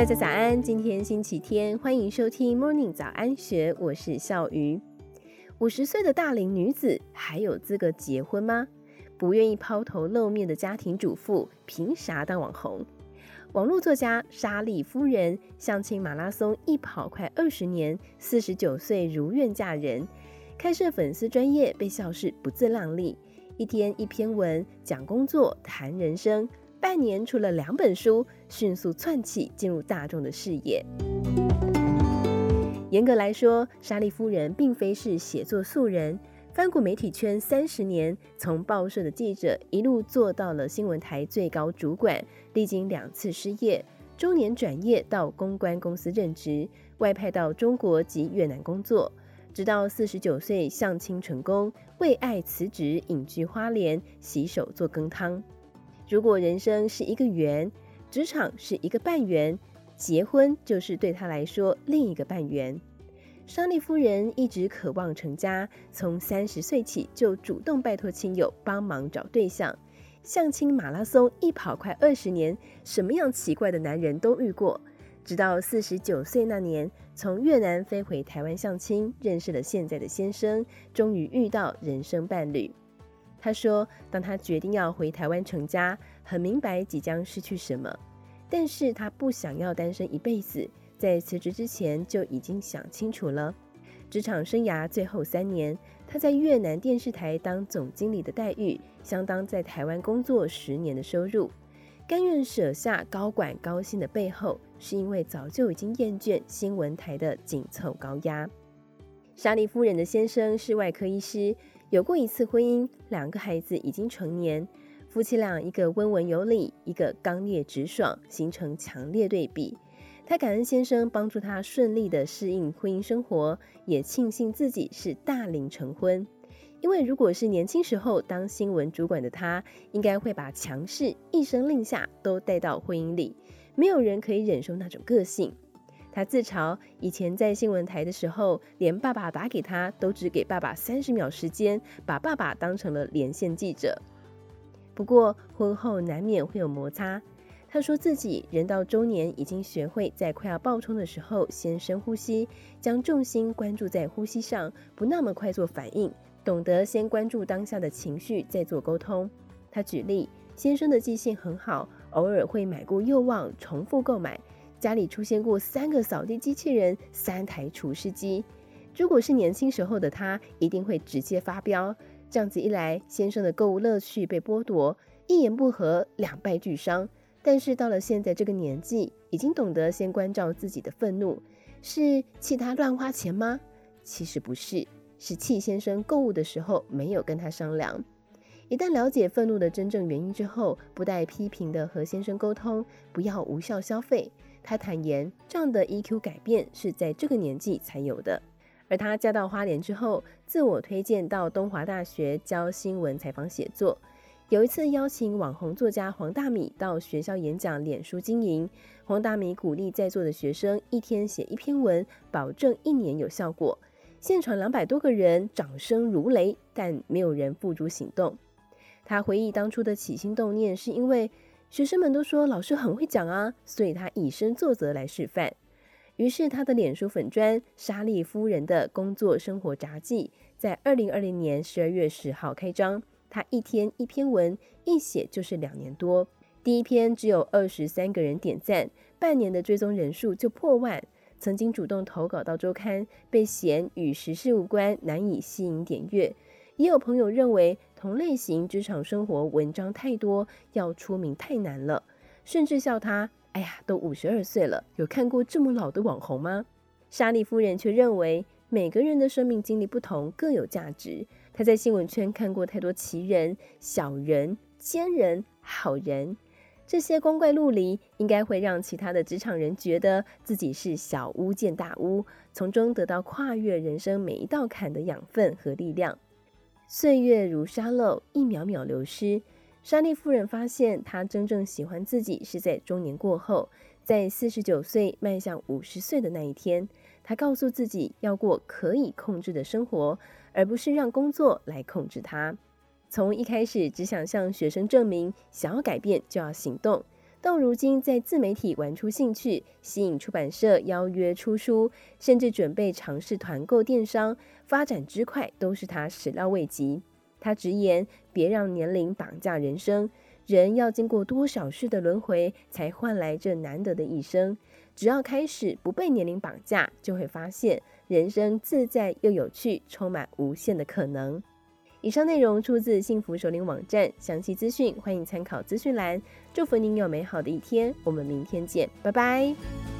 大家早安，今天星期天，欢迎收听 Morning 早安学，我是笑鱼。五十岁的大龄女子还有资格结婚吗？不愿意抛头露面的家庭主妇，凭啥当网红？网络作家莎莉夫人相亲马拉松一跑快二十年，四十九岁如愿嫁人，开设粉丝专业被笑是不自量力，一天一篇文讲工作谈人生，半年出了两本书，迅速窜起进入大众的视野。严格来说，莎莉夫人并非是写作素人。翻过媒体圈三十年，从报社的记者一路做到了新闻台最高主管，历经两次失业，中年转业到公关公司任职，外派到中国及越南工作，直到四十九岁相亲成功，为爱辞职隐居花莲，洗手做羹汤。如果人生是一个圆，职场是一个半圆，结婚就是对他来说另一个半圆。莎莉夫人一直渴望成家，从三十岁起就主动拜托亲友帮忙找对象。相亲马拉松一跑快二十年，什么样奇怪的男人都遇过。直到四十九岁那年，从越南飞回台湾相亲，认识了现在的先生，终于遇到人生伴侣。他说，当他决定要回台湾成家，很明白即将失去什么，但是他不想要单身一辈子。在辞职之前就已经想清楚了。职场生涯最后三年，他在越南电视台当总经理的待遇，相当在台湾工作十年的收入。甘愿舍下高管高薪的背后，是因为早就已经厌倦新闻台的紧凑高压。莎莉夫人的先生是外科医师，有过一次婚姻，两个孩子已经成年，夫妻俩一个温文有礼，一个刚烈直爽，形成强烈对比。他感恩先生帮助他顺利地适应婚姻生活，也庆幸自己是大龄成婚。因为如果是年轻时候当新闻主管的他，应该会把强势、一声令下都带到婚姻里，没有人可以忍受那种个性。他自嘲以前在新闻台的时候，连爸爸打给他都只给爸爸三十秒时间，把爸爸当成了连线记者。不过婚后难免会有摩擦。他说自己人到中年，已经学会在快要爆冲的时候先深呼吸，将重心关注在呼吸上，不那么快做反应，懂得先关注当下的情绪再做沟通。他举例，先生的记性很好，偶尔会买过又忘，重复购买。家里出现过三个扫地机器人，三台除湿机。如果是年轻时候的他，一定会直接发飙。这样子一来，先生的购物乐趣被剥夺，一言不合两败俱伤。但是到了现在这个年纪，已经懂得先关照自己的愤怒，是气他乱花钱吗？其实不是，是气先生购物的时候没有跟他商量。一旦了解愤怒的真正原因之后，不带批评的和先生沟通，不要无效消费。他坦言，这样的 EQ 改变是在这个年纪才有的。而他嫁到花莲之后，自我推荐到东华大学教新闻采访写作。有一次邀请网红作家黄大米到学校演讲，脸书经营。黄大米鼓励在座的学生一天写一篇文，保证一年有效果。现场两百多个人掌声如雷，但没有人付诸行动。他回忆当初的起心动念，是因为学生们都说老师很会讲啊，所以他以身作则来示范。于是他的脸书粉砖“莎莉夫人的工作生活札记”在二零二零年十二月十号开张。他一天一篇文，一写就是两年多。第一篇只有二十三个人点赞，半年的追踪人数就破万。曾经主动投稿到周刊，被嫌与时事无关，难以吸引点阅。也有朋友认为同类型职场生活文章太多，要出名太难了，甚至笑他：“哎呀，都五十二岁了，有看过这么老的网红吗？”莎莉夫人却认为，每个人的生命经历不同，各有价值。她在新闻圈看过太多奇人、小人、奸人、好人，这些光怪陆离，应该会让其他的职场人觉得自己是小巫见大巫，从中得到跨越人生每一道坎的养分和力量。岁月如沙漏，一秒秒流失。莎莉夫人发现，她真正喜欢自己是在中年过后，在四十九岁迈向五十岁的那一天。她告诉自己要过可以控制的生活。而不是让工作来控制他。从一开始只想向学生证明，想要改变就要行动，到如今在自媒体玩出兴趣，吸引出版社邀约出书，甚至准备尝试团购电商，发展之快都是他始料未及。他直言：“别让年龄绑架人生，人要经过多少世的轮回，才换来这难得的一生。只要开始不被年龄绑架，就会发现人生自在又有趣，充满无限的可能。”以上内容出自幸福首领网站，详细资讯欢迎参考资讯栏。祝福您有美好的一天，我们明天见，拜拜。